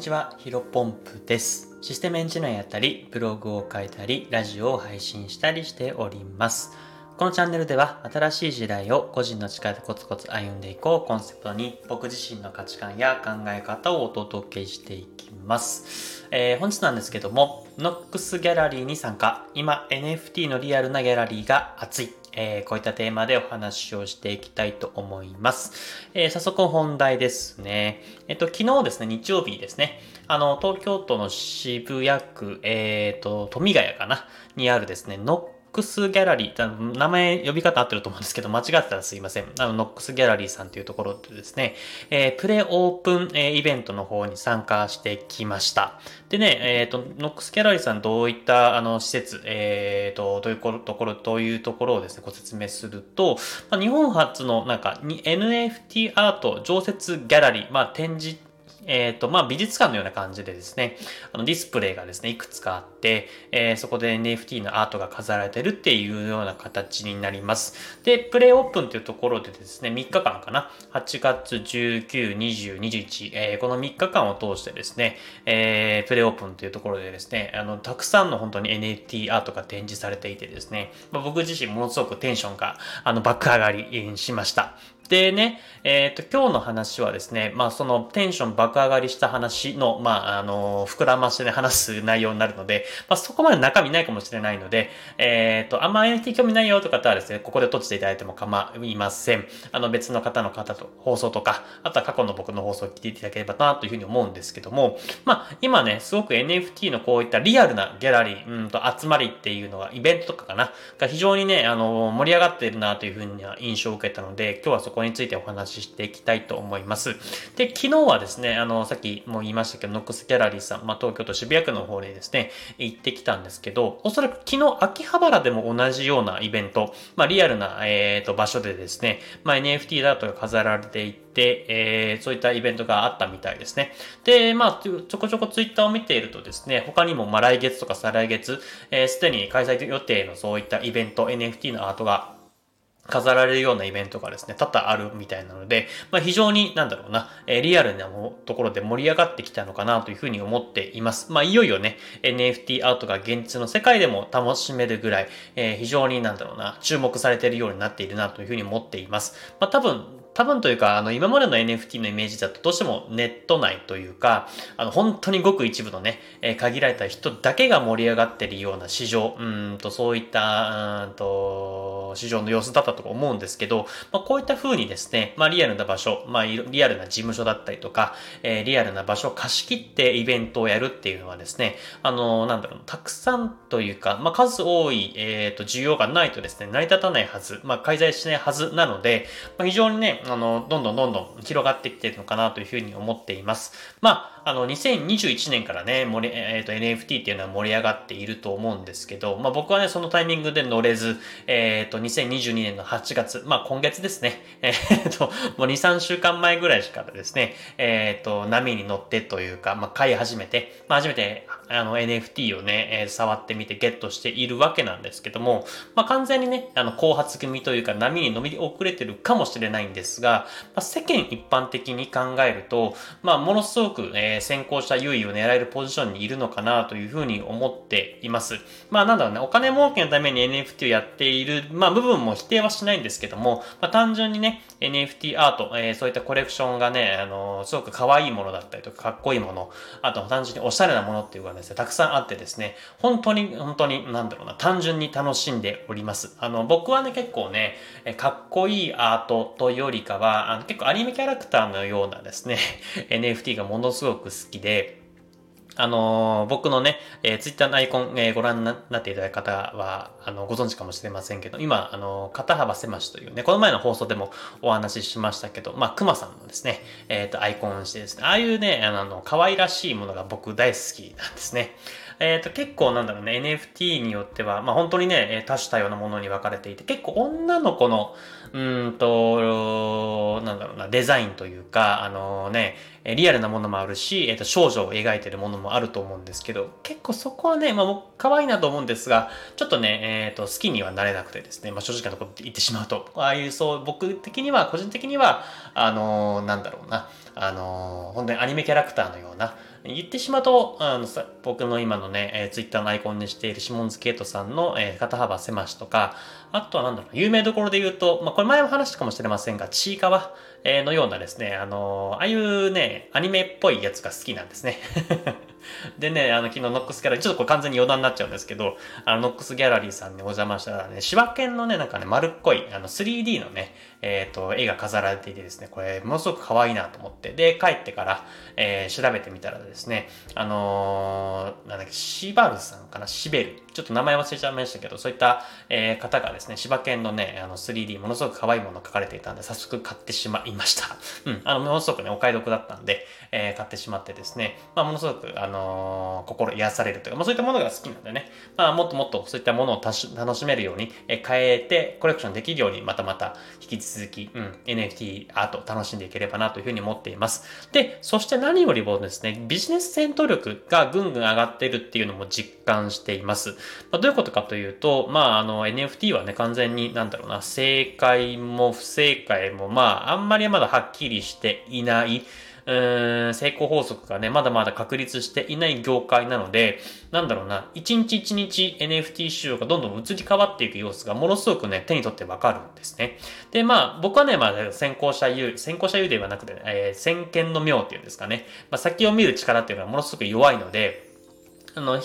にちは、ヒロポンプです。システムエンジニアやったり、ブログを書いたり、ラジオを配信したりしております。このチャンネルでは、新しい時代を個人の力でコツコツ歩んでいこうコンセプトに、僕自身の価値観や考え方をお届けしていきます。えー、本日なんですけども、Nox ギャラリーに参加。今、NFT のリアルなギャラリーが熱い。えー、こういったテーマでお話をしていきたいと思います。えー、早速本題ですね。えっと、昨日ですね、日曜日ですね、あの、東京都の渋谷区、えっ、ー、と、富ヶ谷かな、にあるですね、ノックスギャラリー、名前呼び方合ってると思うんですけど、間違ってたらすいません。あの、ノックスギャラリーさんというところでですね、えー、プレオープン、えー、イベントの方に参加してきました。でね、えっ、ー、と、ノックスギャラリーさんどういった、あの、施設、えっ、ー、と、どういうところ、どういうところをですね、ご説明すると、まあ、日本初の、なんか、NFT アート常設ギャラリー、まあ、展示えっ、ー、と、まあ、美術館のような感じでですね、あの、ディスプレイがですね、いくつかあって、えー、そこで NFT のアートが飾られてるっていうような形になります。で、プレイオープンというところでですね、3日間かな、8月19、20、21、えー、この3日間を通してですね、えー、プレイオープンというところでですね、あの、たくさんの本当に NFT アートが展示されていてですね、まあ、僕自身ものすごくテンションが、あの、爆上がりしました。でね、えっ、ー、と、今日の話はですね、まあ、そのテンション爆上がりした話の、まあ、あの、膨らましてね、話す内容になるので、まあ、そこまで中身ないかもしれないので、えっ、ー、と、あんま NFT 興味ないよとか方はですね、ここで閉じていただいても構いません。あの、別の方の方と放送とか、あとは過去の僕の放送を聞いていただければなというふうに思うんですけども、まあ、今ね、すごく NFT のこういったリアルなギャラリー、うんと集まりっていうのが、イベントとかかな、が非常にね、あの、盛り上がっているなというふうな印象を受けたので、今日はそこについてお話ししていきたいと思います。で、昨日はですね、あの、さっきも言いましたけど、ノックスギャラリーさん、まあ、東京都渋谷区の方でですね、行ってきたんですけど、おそらく昨日秋葉原でも同じようなイベント、まあ、リアルな、えっ、ー、と、場所でですね、まあ、NFT だとか飾られていて、えー、そういったイベントがあったみたいですね。で、まあ、ちょこちょこツイッターを見ているとですね、他にも、まあ、来月とか再来月、えー、すでに開催予定のそういったイベント、NFT のアートが飾られるようなイベントがですね、多々あるみたいなので、まあ、非常に、なんだろうな、えリアルなところで盛り上がってきたのかなというふうに思っています。まあ、いよいよね、NFT アートが現実の世界でも楽しめるぐらい、えー、非常になんだろうな、注目されているようになっているなというふうに思っています。まあ、多分、多分というか、あの、今までの NFT のイメージだとどうしてもネット内というか、あの、本当にごく一部のね、えー、限られた人だけが盛り上がっているような市場、うんと、そういった、うんと、市場の様子だったと思うんですけど、まあ、こういった風にですね、まあ、リアルな場所、まあ、リアルな事務所だったりとか、えー、リアルな場所を貸し切ってイベントをやるっていうのはですね、あの、なんだろう、たくさんというか、まあ、数多い、えっ、ー、と、需要がないとですね、成り立たないはず、まあ、開催しないはずなので、まあ、非常にね、あの、どんどんどんどん広がってきてるのかなというふうに思っています。まあ、あの、2021年からね、盛り、えっ、ー、と、NFT っていうのは盛り上がっていると思うんですけど、まあ僕はね、そのタイミングで乗れず、えっ、ー、と、2022年の8月、まあ今月ですね、えっ、ー、と、もう2、3週間前ぐらいしかですね、えっ、と、波に乗ってというか、まあ買い始めて、まあ初めて、あの、NFT をね、え触ってみてゲットしているわけなんですけども、まあ完全にね、あの、後発組というか波に乗り遅れてるかもしれないんですが、まあ、世間一般的に考えると、まあものすごく、えー、先行した優位を狙えるポジションにいるのかなというふうに思っています。まあなんだろうね、お金儲けのために NFT をやっている、まあ部分も否定はしないんですけども、まあ単純にね、NFT アート、えー、そういったコレクションがね、あのー、すごく可愛いものだったりとか、かっこいいもの、あと単純におしゃれなものっていうのがですね、たくさんあってですね、本当に、本当に、なんだろうな、単純に楽しんでおります。あの、僕はね、結構ね、かっこいいアートというよりかは、あの結構アニメキャラクターのようなですね、NFT がものすごく好きで、あのー、僕のね、えー、ツイッターのアイコン、えー、ご覧になっていただいた方は、あの、ご存知かもしれませんけど、今、あの、肩幅狭しというね、この前の放送でもお話ししましたけど、まあ、熊さんのですね、えっ、と、アイコンしてですね、ああいうね、あの、可愛らしいものが僕大好きなんですね。えっ、ー、と、結構なんだろうね、NFT によっては、まあ本当にね、多種多様なものに分かれていて、結構女の子の、うんと、なんだろうな、デザインというか、あのね、リアルなものもあるし、えっ、ー、と、少女を描いてるものもあると思うんですけど、結構そこはね、まあ、可愛いなと思うんですが、ちょっとね、えっ、ー、と、好きにはなれなくてですね、まあ、正直なところ言ってしまうと、ああいう、そう、僕的には、個人的には、あのー、なんだろうな、あの本当にアニメキャラクターのような、言ってしまうと、あの僕の今のね、えー、ツイッターのアイコンにしているシモンズ・ケイトさんの、えー、肩幅狭しとか、あとはなんだろう、有名どころで言うと、まあ、これ前も話したかもしれませんが、ちいかわのようなですね、あのー、ああいうね、アニメっぽいやつが好きなんですね。でね、あの、昨日ノックスギャラリー、ちょっとこれ完全に余談になっちゃうんですけど、あの、ノックスギャラリーさんにお邪魔したらね、柴犬のね、なんかね、丸っこい、あの、3D のね、えっ、ー、と、絵が飾られていてですね、これ、ものすごく可愛いなと思って、で、帰ってから、えー、調べてみたらですね、あのー、なんだっけ、シバルさんかな、シベル。ちょっと名前忘れちゃいましたけど、そういった、えー、方がですね、柴犬のね、あの 3D ものすごく可愛いもの書かれていたんで、早速買ってしまいました。うん、あの、ものすごくね、お買い得だったんで、えー、買ってしまってですね、まあ、ものすごく、あのー、心癒されるというか、まあ、そういったものが好きなんでね、まあ、もっともっとそういったものを楽しめるように、えー、変えて、コレクションできるように、またまた引き続続き、うん、NFT アート楽しんでいければなというふうに思っています。で、そして何よりもですね、ビジネス戦闘力がぐんぐん上がってるっていうのも実感しています。まあ、どういうことかというと、まあ、あの、NFT はね、完全に、なんだろうな、正解も不正解も、まあ、あんまりまだはっきりしていない、成功法則がね、まだまだ確立していない業界なので、なんだろうな、一日一日 NFT 市場がどんどん移り変わっていく様子がものすごくね、手に取ってわかるんですね。で、まあ、僕はね、まあ、先行者優、先行者優ではなくて、えー、先見の妙っていうんですかね。まあ、先を見る力っていうのはものすごく弱いので、あの、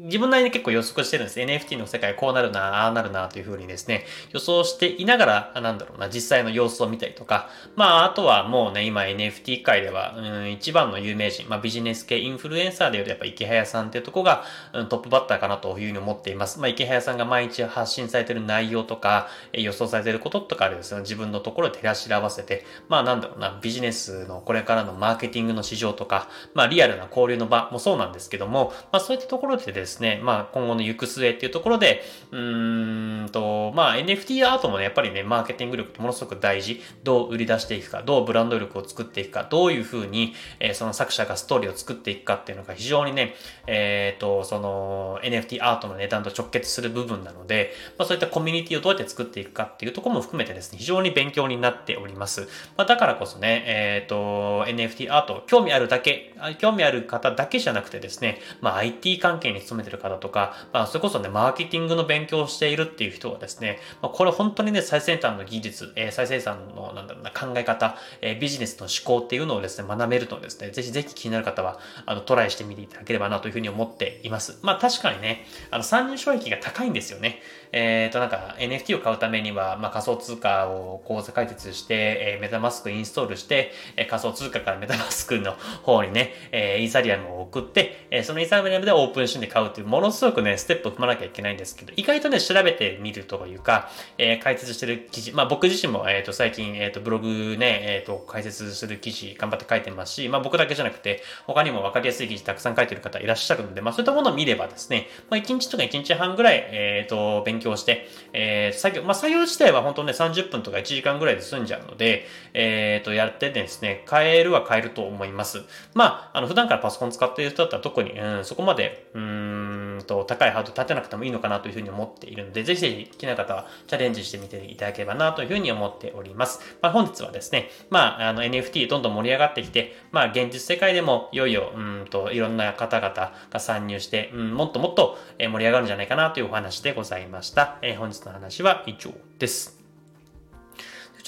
自分なりに結構予測してるんです。NFT の世界こうなるな、ああなるなというふうにですね、予想していながら、なんだろうな、実際の様子を見たりとか、まあ、あとはもうね、今 NFT 界では、うん、一番の有名人、まあ、ビジネス系インフルエンサーで言うとやっぱ池早さんっていうとこが、うん、トップバッターかなというふうに思っています。まあ、池早さんが毎日発信されてる内容とか、え予想されてることとかでですね、自分のところで照らし合わせて、まあ、なんだろうな、ビジネスのこれからのマーケティングの市場とか、まあ、リアルな交流の場もそうなんですけども、まあ、そういったところでですね、ですねまあ、今後の行く末っていうところで、うーんと、まあ NFT アートもね、やっぱりね、マーケティング力ってものすごく大事。どう売り出していくか、どうブランド力を作っていくか、どういうふうに、えー、その作者がストーリーを作っていくかっていうのが非常にね、えっ、ー、と、その NFT アートの値段と直結する部分なので、まあそういったコミュニティをどうやって作っていくかっていうところも含めてですね、非常に勉強になっております。まあだからこそね、えっ、ー、と、NFT アート、興味あるだけ、興味ある方だけじゃなくてですね、まあ IT 関係に勤めてる方とか、まあそれこそね、マーケティングの勉強をしているっていう人はですね、まあ、これ本当にね、最先端の技術、えー、最先端のなんだろうな考え方、えー、ビジネスの思考っていうのをですね、学べるとですね、ぜひぜひ気になる方は、あの、トライしてみていただければなというふうに思っています。まあ確かにね、あの、参入障壁が高いんですよね。えっ、ー、と、なんか NFT を買うためには、まあ仮想通貨を口座開設して、えー、メタマスクインストールして、えー、仮想通貨からメタマスクの方にね、えー、イーサリアムを送って、えー、そのイーサリアムでオープンシーンで買うっていう、ものすごくね、ステップを踏まなきゃいけないんですけど、意外とね、調べてみるというか、えー、解説してる記事、まあ僕自身も、えっ、ー、と、最近、えっ、ー、と、ブログね、えっ、と、解説する記事頑張って書いてますし、まあ僕だけじゃなくて、他にも分かりやすい記事たくさん書いてる方いらっしゃるので、まあそういったものを見ればですね、まあ1日とか1日半ぐらい、えっ、と、勉強して、え作業、まあ作業自体は本当ね、30分とか1時間ぐらいで済んじゃうので、えっ、と、やってですね、変えるは変えると思います。まあ、あの、普段からパソコン使っている人だったら特に、うん、そこまで、うん、と、高いハード立てなくてもいいのかなというふうに思っているので、ぜひぜひ好きな方はチャレンジしてみていただければなというふうに思っております。まあ、本日はですね、まあ、あの NFT どんどん盛り上がってきて、まあ、現実世界でもいよいよ、うんと、いろんな方々が参入して、うん、もっともっと盛り上がるんじゃないかなというお話でございました。えー、本日の話は以上です。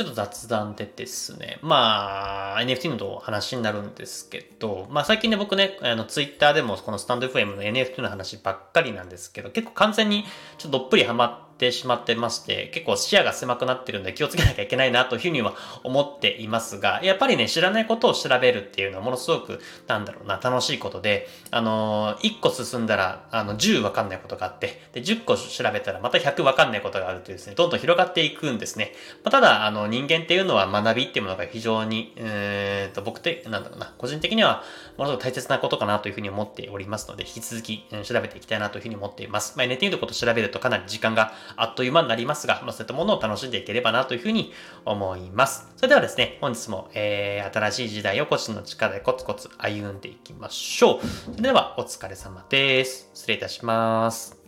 ちょっと雑談でですね、まあ、NFT の話になるんですけど、まあ最近ね、僕ね、あの、ツイッターでもこのスタンド FM の NFT の話ばっかりなんですけど、結構完全にちょっとどっぷりハマって、ってしまってまして、結構視野が狭くなってるんで気をつけなきゃいけないなというふうには思っていますが、やっぱりね、知らないことを調べるっていうのはものすごく、なんだろうな、楽しいことで、あのー、1個進んだら、あの、10わかんないことがあって、で、10個調べたらまた100わかんないことがあるというですね、どんどん広がっていくんですね。まあ、ただ、あの、人間っていうのは学びっていうものが非常に、えーと、僕って、なんだろうな、個人的には、ものすごく大切なことかなというふうに思っておりますので、引き続き、うん、調べていきたいなというふうに思っています。まあ、NFT のことを調べるとかなり時間があっという間になりますが、まあ、そういったものを楽しんでいければなというふうに思います。それではですね、本日も、えー、新しい時代を個人の力でコツコツ歩んでいきましょう。それではお疲れ様です。失礼いたします。